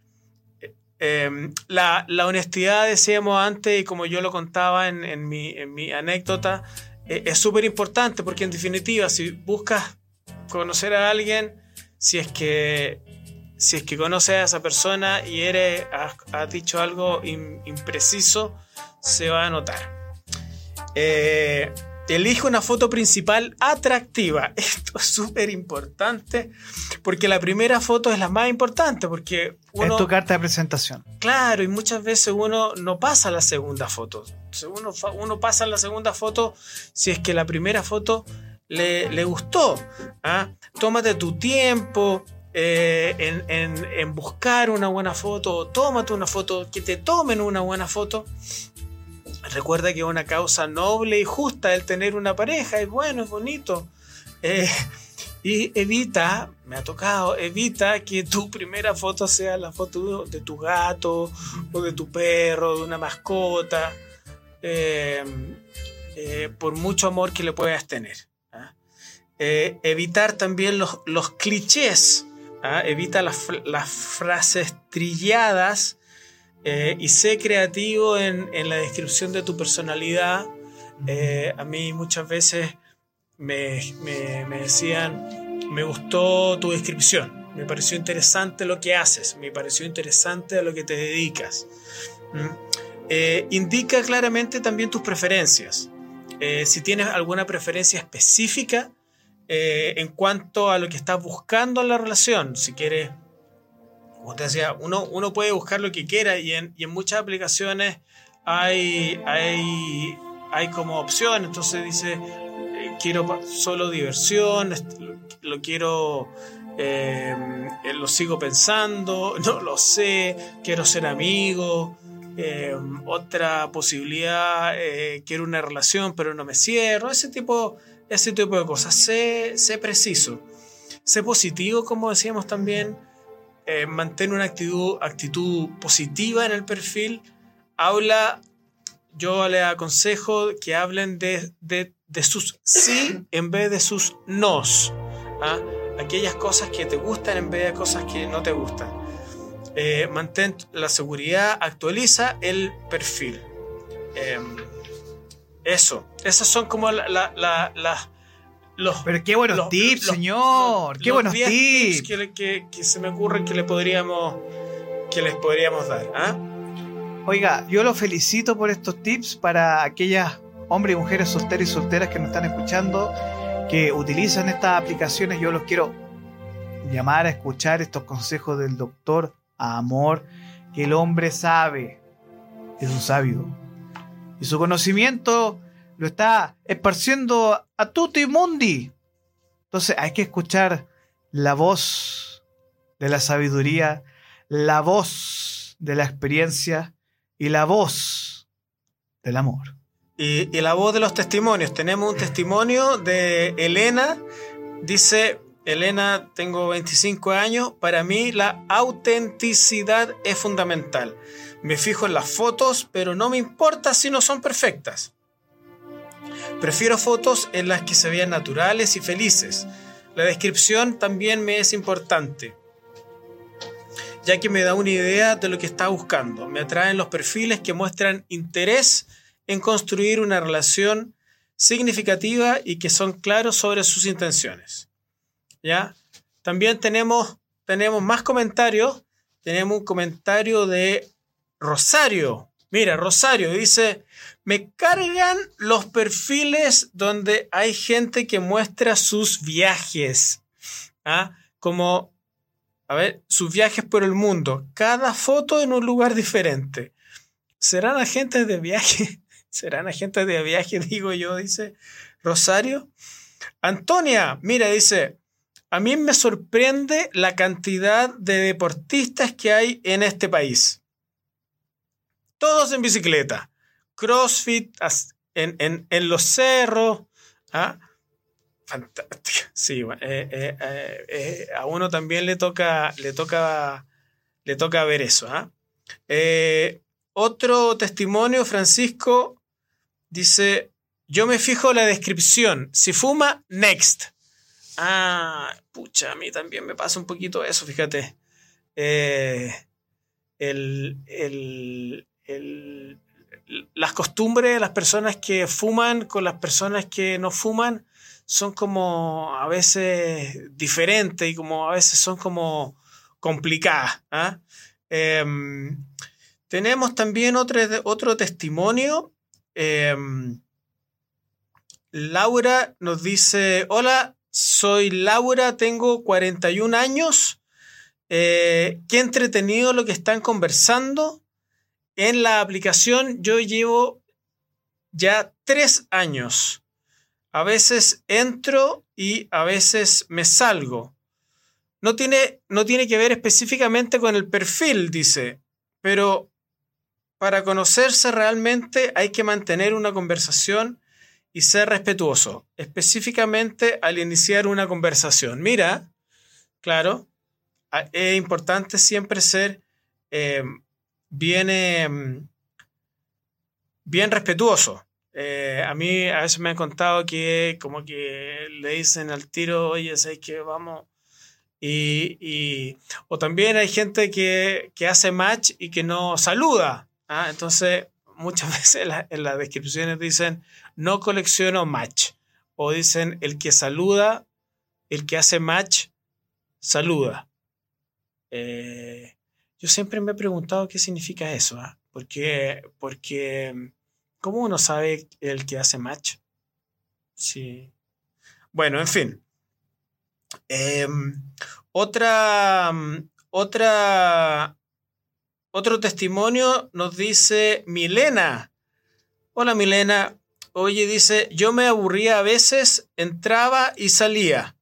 Eh, la, la honestidad, decíamos antes, y como yo lo contaba en, en mi, en mi anécdota, es súper importante porque en definitiva, si buscas conocer a alguien, si es que, si es que conoces a esa persona y eres, has, dicho algo im- impreciso, se va a notar. Eh, elige una foto principal atractiva. (laughs) Esto es súper importante porque la primera foto es la más importante porque uno... Es tu carta de presentación. Claro, y muchas veces uno no pasa la segunda foto. Uno, pasa la segunda foto si es que la primera foto le, le gustó. ¿ah? Tómate tu tiempo eh, en, en- en buscar una buena foto. Tómate una foto, que te tomen una buena foto. Recuerda que es una causa noble y justa el tener una pareja. Es bueno, es bonito. Eh, y evita, me ha tocado, evita que tu primera foto sea la foto de tu gato o de tu perro, de una mascota, eh, eh, por mucho amor que le puedas tener. ¿ah? Evitar también los, los clichés, ¿ah? evita las, las frases trilladas eh, y sé creativo en, en la descripción de tu personalidad. Eh, a mí muchas veces me, me- me decían, me gustó tu descripción, me pareció interesante lo que haces, me pareció interesante a lo que te dedicas. ¿Mm? Eh, indica claramente también tus preferencias. Eh, si tienes alguna preferencia específica eh, en cuanto a lo que estás buscando en la relación, si quieres, como te decía, uno, uno puede buscar lo que quiera y en, y en muchas aplicaciones hay, hay, hay como opción, entonces dice, eh, quiero solo diversión, lo, quiero, eh, lo sigo pensando, (laughs) no lo sé, quiero ser amigo. eh, otra posibilidad, quiero una relación pero no me cierro, ese tipo, ese tipo de cosas. Sé, sé preciso, sé positivo, como decíamos también, eh, mantén una actitud, positiva en el perfil, habla, yo les aconsejo que hablen de, sus sí en vez de sus nos. ¿ah? Aquellas cosas que te gustan en vez de cosas que no te gustan. Eh, mantén la seguridad, actualiza el perfil. Em, eso, esas son como la- los, Pero qué buenos los- tips, los- señor. qué buenos 10 tips. que, le- que- que se me ocurren que le podríamos que les podríamos dar. ¿ah? Oiga, yo lo felicito por estos tips para aquellas hombres y mujeres solteras y solteras que nos están escuchando, que utilizan estas aplicaciones. Yo los quiero llamar a escuchar estos consejos del doctor Amor, que el hombre sabe, es un sabio. Y su conocimiento lo está esparciendo a tutti mundi. Entonces hay que escuchar la voz de la sabiduría, la voz de la experiencia y la voz del amor. Y, y la voz de los testimonios. Tenemos un testimonio de Elena. Dice, Elena, tengo 25 años. Para mí la autenticidad es fundamental. Me fijo en las fotos, pero no me importa si no son perfectas. Prefiero fotos en las que se vean naturales y felices. La descripción también me es importante. ya que me da una idea de lo que está buscando. Me atraen los perfiles que muestran interés en construir una relación significativa y que son claros sobre sus intenciones. ¿Ya? También tenemos, tenemos más comentarios. Tenemos un comentario de Rosario. Mira, Rosario dice, me cargan los perfiles donde hay gente que muestra sus viajes. ¿Ah? Como, a ver, sus viajes por el mundo. Cada foto en un lugar diferente. ¿Serán agentes de viaje? (laughs) ¿Serán agentes de viaje, (laughs) digo yo? Dice Rosario. Antonia, mira, dice, a mí me sorprende la cantidad de deportistas que hay en este país. Todos en bicicleta. CrossFit en, los cerros. ¿ah? Fantástico. (laughs) Sí, eh, eh, eh, a uno también le toca, le toca, le toca ver eso. ¿ah? otro testimonio, Francisco, dice, yo me fijo la descripción. Si fuma, next. Ah, pucha, a mí también me pasa un poquito eso, fíjate. Las costumbres de las personas que fuman con las personas que no fuman son como a veces diferentes y como a veces son como complicadas. ¿ah? Em, tenemos también otro, otro testimonio. Em, Laura nos dice, hola, soy Laura, tengo 41 años. Eh, qué entretenido lo que están conversando. En la aplicación yo llevo ya tres años. A veces entro y a veces me salgo. No tiene, no tiene que ver específicamente con el perfil, dice, pero para conocerse realmente hay que mantener una conversación y ser respetuoso, específicamente al iniciar una conversación. Mira, claro, es importante siempre ser eh, bien, em, bien respetuoso. Eh, a mí a veces me han contado que como que le dicen al tiro, oye, ¿sabes que vamos? Y, o también hay gente que, hace match y que no saluda. ¿ah? Entonces, muchas (laughs) veces en, las descripciones dicen, no colecciono match. O dicen, el que saluda, el que hace match, saluda. Eh, yo siempre me he preguntado qué significa eso. ¿ah? Porque, porque ¿Cómo uno sabe el que hace match? Sí. Bueno, en fin. Em, otra, otra, otro testimonio nos dice Milena. Hola Milena. Oye, dice, yo me aburría a veces, entraba y salía.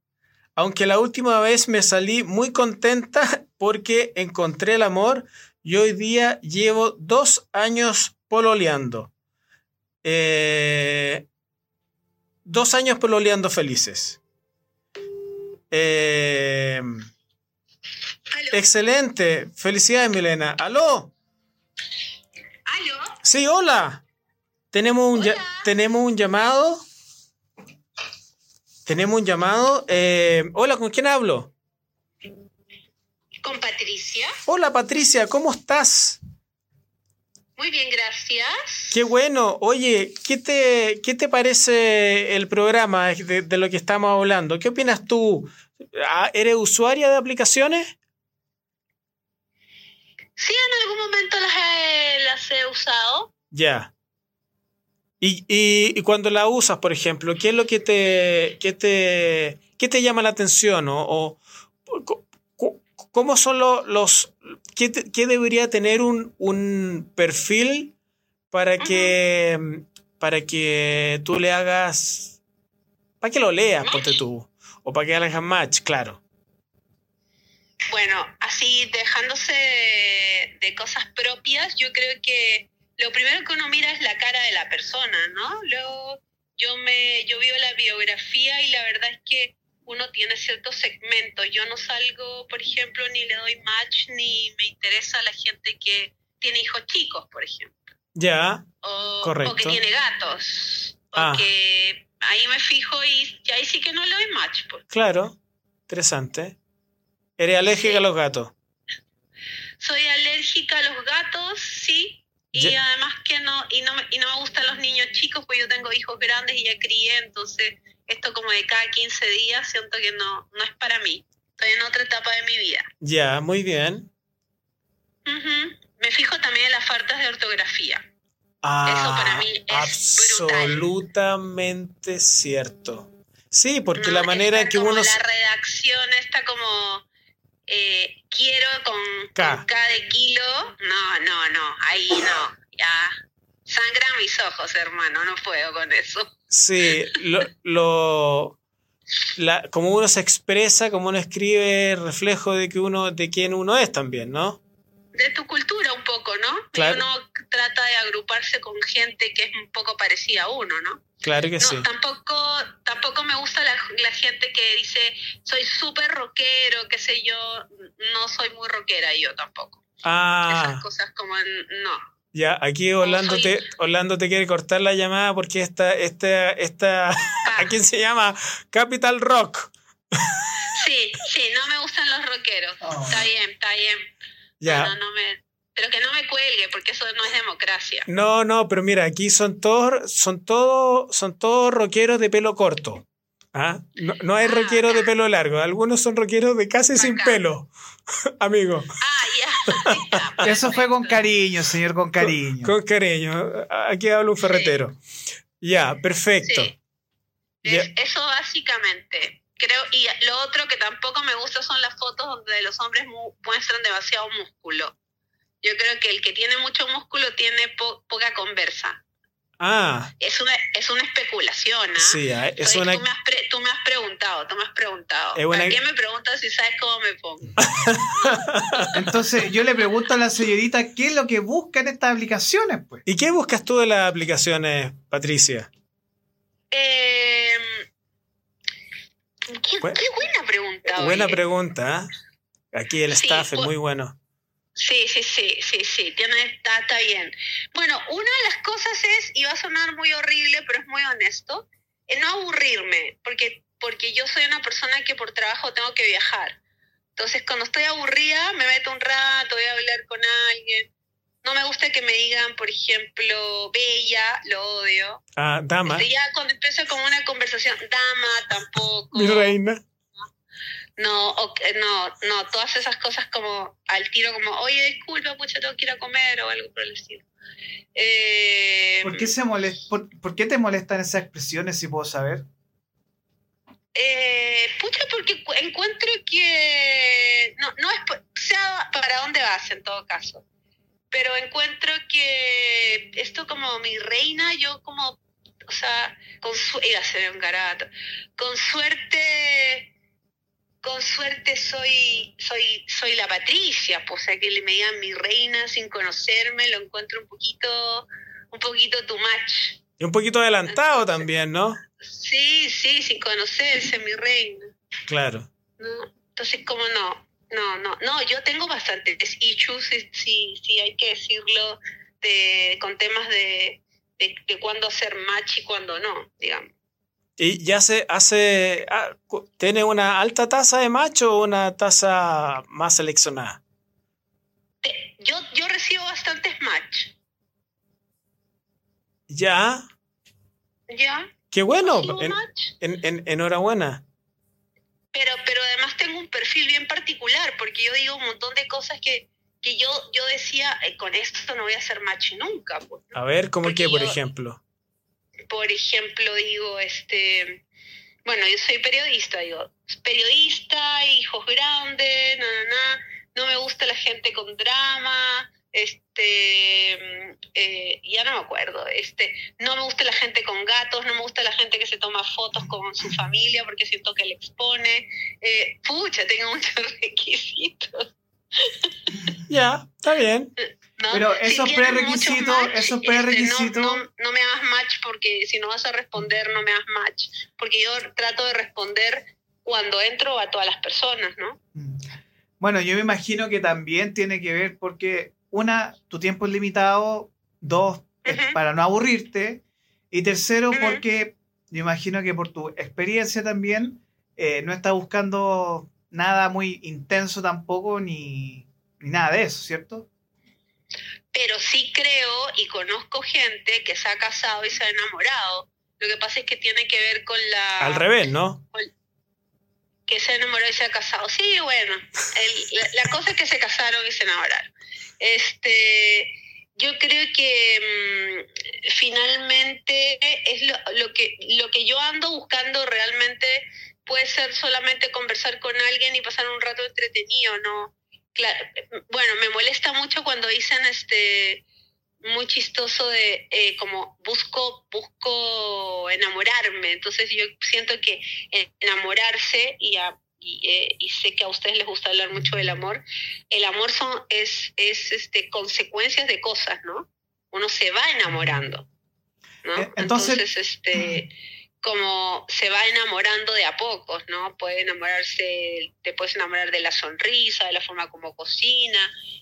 Aunque la última vez me salí muy contenta porque encontré el amor y hoy día llevo dos años pololeando. Eh, dos años pololeando felices. Eh, excelente. Felicidades, Milena. ¿Aló? ¿Aló? Sí, hola. Tenemos un, ¿tenemos un llamado. Tenemos un llamado. Eh, hola, ¿con quién hablo? Con Patricia. Hola, Patricia, ¿cómo estás? Muy bien, gracias. Qué bueno. Oye, ¿qué te, qué te parece el programa de, lo que estamos hablando? ¿Qué opinas tú? Ah, ¿Eres usuaria de aplicaciones? Sí, en algún momento las he, las he usado. Ya. Y, y, cuando la usas, por ejemplo, ¿qué es lo que te, te, te llama la atención? ¿O, cómo son los, ¿qué, debería tener un, perfil para que, para que tú le hagas, para que lo leas, ponte tú, o para que hagas match, claro. Bueno, así dejándose de, cosas propias, yo creo que lo primero que uno mira es la cara de la persona, ¿no? Luego yo me, yo veo la biografía y la verdad es que uno tiene ciertos segmentos. Yo no salgo, por ejemplo, ni le doy match, ni me interesa a la gente que tiene hijos chicos, por ejemplo. Ya. O, correcto. o que tiene gatos. O ah. que ahí me fijo y, ahí sí que no le doy match. Pues. Claro, interesante. ¿Eres alérgica a los gatos? soy alérgica a los gatos, sí. Y Ya. además que no, y no, me- y no me gustan los niños chicos, pues yo tengo hijos grandes y ya crié, entonces esto como de cada 15 días siento que no, no es para mí. Estoy en otra etapa de mi vida. Ya, muy bien. Me fijo también en las faltas de ortografía. Ah, para mí es brutal. absolutamente cierto. Sí, porque ¿no? la manera que uno... La redacción está como eh, quiero con K. con K de kilo. No, no, no, ahí no. Ya sangran mis ojos, hermano, no puedo con eso. Sí, lo, lo- la- como uno se expresa, como uno escribe, reflejo de que uno, de quién uno es también, ¿no? De tu cultura un poco, ¿no? Claro. Y uno trata de agruparse con gente que es un poco parecida a uno, ¿no? Claro que No, sí. tampoco, tampoco me gusta la, la gente que dice soy súper rockero, qué sé yo. No soy muy rockera yo tampoco. Ah, Esas cosas como no. Ya, aquí Orlando te, Orlando te quiere cortar la llamada porque esta, esta, esta, (laughs) ¿a quién se llama? Capital Rock. Sí, sí, no me gustan los rockeros. Oh. Está bien, está bien. Ya. No, no me, pero que no me cuelgue, porque eso no es democracia. No, no, pero mira, aquí son todos, son todos, son todos rockeros de pelo corto. ¿Ah? No, no hay Ah, rockeros de pelo largo, algunos son rockeros de casi sin pelo, (laughs) amigo. Ah, ya. (laughs) ya, Eso fue con cariño, señor, con cariño. Con cariño, aquí habla un ferretero. Ya, perfecto. Sí. Ya. Es- eso básicamente. Creo, y lo otro que tampoco me gusta son las fotos donde los hombres mu- muestran demasiado músculo. Yo creo que el que tiene mucho músculo tiene po- poca conversa. Ah, Es una, es una especulación, ¿ah? sí, ah, es Soy- una... tú, me has pre- tú me has preguntado, tú me has preguntado. Es una- ¿Para qué me preguntas si sabes cómo me pongo? (laughs) Entonces, yo le pregunto a la señorita qué es lo que busca en estas aplicaciones, pues. ¿Y qué buscas tú de las aplicaciones, Patricia? Eh, qué, Bu- qué buena pregunta. Buena oye. pregunta. ¿ah? Aquí el Sí, staff es bu- muy bueno. Sí, sí, sí, sí, sí, tiene, está, está bien. Bueno, una de las cosas es, y va a sonar muy horrible, pero es muy honesto, es no aburrirme, porque, porque yo soy una persona que por trabajo tengo que viajar. Entonces, cuando estoy aburrida, me meto un rato, voy a hablar con alguien. No me gusta que me digan, por ejemplo, bella, lo odio. Ah, dama, ya cuando empieza como una conversación, dama, tampoco. mi reina. No, o- eh, no, no, todas esas cosas como al tiro, como, oye, disculpa, pucha, tengo que ir a comer o algo por el estilo. Eh, ¿Por qué, se molest- por, por qué te molestan esas expresiones, si puedo saber? eh, pucha, porque cu- encuentro que no, no es, sea para dónde vas en todo caso, pero encuentro que esto como mi reina, yo como, o sea, con su, iba a ser un garabato, con suerte con suerte soy soy soy la Patricia, pues, o sea que le me digan mi reina sin conocerme, lo encuentro un poquito un poquito too much. Y un poquito adelantado también, ¿no? Sí, sí, sin conocerse mi reina. Claro. ¿no? Entonces, como no, no, no, no, yo tengo bastantes issues, si, si, si hay que decirlo, de, con temas de, de, de cuándo hacer match y cuándo no, digamos. ¿Y ya se hace... ah, ¿Tiene una alta tasa de macho o una tasa más seleccionada? Te- Yo, yo recibo bastantes match, Ya, ¿ya? qué bueno. En- match, en- en- enhorabuena. pero, pero además tengo un perfil bien particular, porque yo digo un montón de cosas que, que yo, yo decía, "Eh, con esto no voy a hacer match nunca. Pues, ¿no? A ver, ¿cómo Porque que, por yo- ejemplo? Por ejemplo, digo, este, bueno, yo soy periodista, digo, periodista, hijos grandes, na, na, na, no me gusta la gente con drama, este, eh, ya no me acuerdo, este, no me gusta la gente con gatos, no me gusta la gente que se toma fotos con su familia porque siento que le expone, eh, pucha, tengo (laughs) muchos requisitos. Ya, está bien. ¿No? Pero Si esos tienes prerequisitos- match, esos este, prerequisitos- no, no, no me hagas match porque si no vas a responder, no me hagas match. Porque yo trato de responder cuando entro a todas las personas, ¿no? Mm. Bueno, yo me imagino que también tiene que ver porque, una, tu tiempo es limitado, dos, es Ujú. para no aburrirte, y tercero, porque yo imagino que por tu experiencia también, eh, no estás buscando nada muy intenso tampoco, ni, ni nada de eso, ¿cierto? Pero sí creo y conozco gente que se ha casado y se ha enamorado. Lo que pasa es que tiene que ver con la... Al revés, ¿no? Que se ha enamorado y se ha casado. Sí, bueno, el- la, la cosa es que se casaron y se enamoraron. Este, yo creo que mm, finalmente es lo, lo que, lo que yo ando buscando realmente puede ser solamente conversar con alguien y pasar un rato entretenido, ¿no? Claro, bueno, me molesta mucho cuando dicen este muy chistoso de eh, como busco busco enamorarme. Entonces yo siento que enamorarse y, a- y, eh, y sé que a ustedes les gusta hablar mucho del amor el amor son es es este consecuencias de cosas no uno se va enamorando no Eh, entonces- entonces este (clears throat) como se va enamorando de a pocos, ¿no? Puede enamorarse, te puedes enamorar de la sonrisa, de la forma como cocina,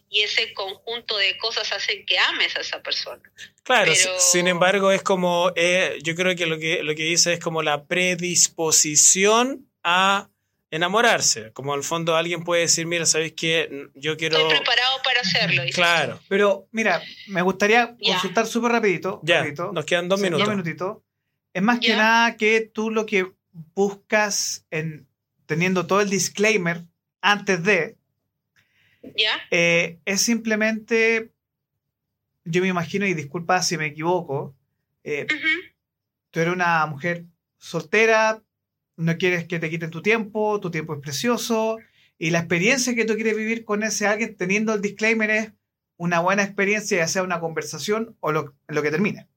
y ese conjunto de cosas hacen que ames a esa persona. Claro, Pero- sin embargo, es como, eh, yo creo que lo que lo que dice es como la predisposición a enamorarse. Como al fondo alguien puede decir, mira, ¿sabéis qué? Yo quiero... Estoy preparado para hacerlo. dices Claro, Pero mira, me gustaría consultar súper rapidito. ya, nos quedan dos Sí, minutos. Dos minutitos. Es más que nada que tú lo que buscas en teniendo todo el disclaimer antes de, eh, es simplemente, yo me imagino, y disculpa si me equivoco, eh, tú eres una mujer soltera, no quieres que te quiten tu tiempo, tu tiempo es precioso, y la experiencia que tú quieres vivir con ese alguien teniendo el disclaimer es una buena experiencia, ya sea una conversación o lo, lo que termine.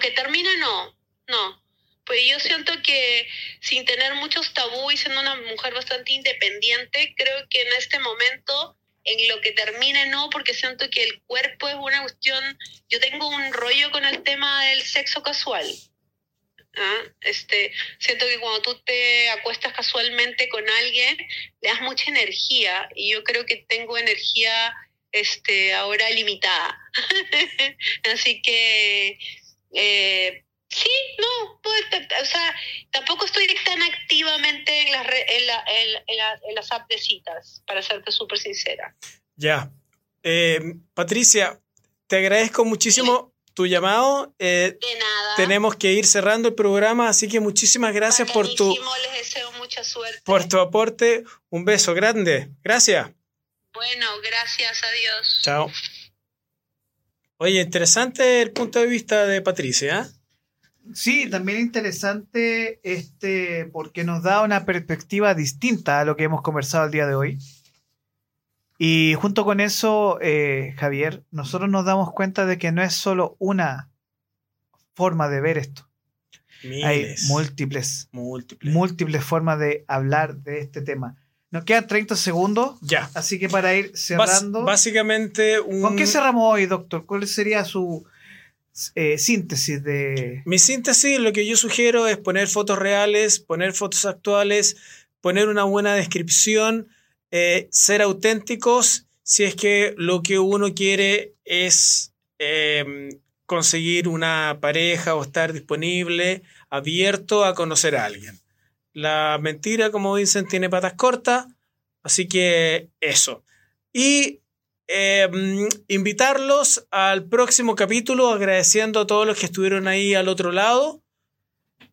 Que termina no, no. Pues yo siento que sin tener muchos tabús y siendo una mujer bastante independiente, creo que en este momento, en lo que termine no, porque siento que el cuerpo es una cuestión, yo tengo un rollo con el tema del sexo casual. ¿ah? Este, siento que cuando tú te acuestas casualmente con alguien, le das mucha energía y yo creo que tengo energía este, ahora limitada. (laughs) Así que, eh, sí, no, o sea, tampoco estoy tan activamente en las, re- en la- en la- en la- en las apps de citas, para serte súper sincera. Ya. Eh, Patricia, te agradezco muchísimo tu llamado. Eh, De nada. tenemos que ir cerrando el programa, así que muchísimas gracias por tu, Les deseo mucha suerte. por tu aporte. Un beso grande. Gracias. Bueno, gracias, adiós. Chao. Oye, interesante el punto de vista de Patricia. ¿eh? Sí, también interesante este porque nos da una perspectiva distinta a lo que hemos conversado el día de hoy. Y junto con eso, eh, Javier, nosotros nos damos cuenta de que no es solo una forma de ver esto. Hay múltiples. múltiples formas de hablar de este tema. Nos quedan 30 segundos, ya. así que para ir cerrando... básicamente un... ¿Con qué cerramos hoy, doctor? ¿Cuál sería su eh, síntesis de... Mi síntesis, lo que yo sugiero es poner fotos reales, poner fotos actuales, poner una buena descripción, eh, ser auténticos si es que lo que uno quiere es eh, conseguir una pareja o estar disponible, abierto a conocer a alguien. La mentira, como dicen, tiene patas cortas, así que eso. Y eh, mm, invitarlos al próximo capítulo, agradeciendo a todos los que estuvieron ahí al otro lado.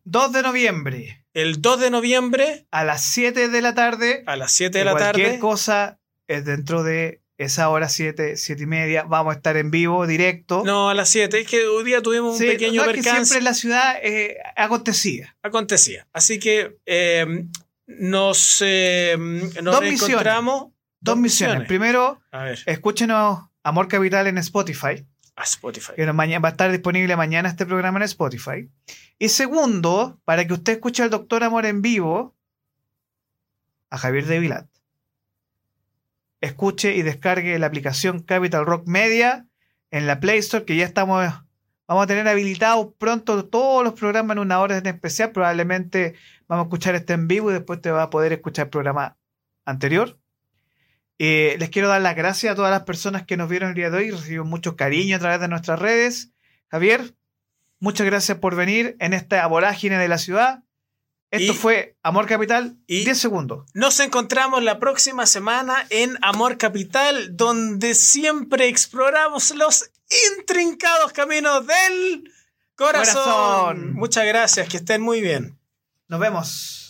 2 de noviembre, El 2 de noviembre a las 7 de la tarde. a las 7 de la cualquier tarde. cosa es dentro de esa hora 7, 7 y media. Vamos a estar en vivo, directo. No, a las 7. Es que hoy día tuvimos un Sí, pequeño no, es que percance. siempre en la ciudad eh, acontecía. Acontecía. Así que eh, nos, eh, nos Dos misiones. encontramos. Dos misiones. Primero, A ver, escúchenos Amor Capital en Spotify. a Spotify. que mañana, va a estar disponible mañana este programa en Spotify. Y segundo, para que usted escuche al Doctor Amor en vivo, a Javier de Vilat. Escuche y descargue la aplicación Capital Rock Media en la Play Store, que ya estamos, vamos a tener habilitados pronto todos los programas en una hora en especial. Probablemente vamos a escuchar este en vivo y después te va a poder escuchar el programa anterior. Eh, les quiero dar las gracias a todas las personas que nos vieron el día de hoy. Recibimos mucho cariño a través de nuestras redes. Javier, muchas gracias por venir en esta vorágine de la ciudad. Esto Y- fue Amor Capital, y- 10 segundos. Nos encontramos la próxima semana en Amor Capital, donde siempre exploramos los intrincados caminos del corazón. Corazón. Muchas gracias, que estén muy bien. Nos vemos.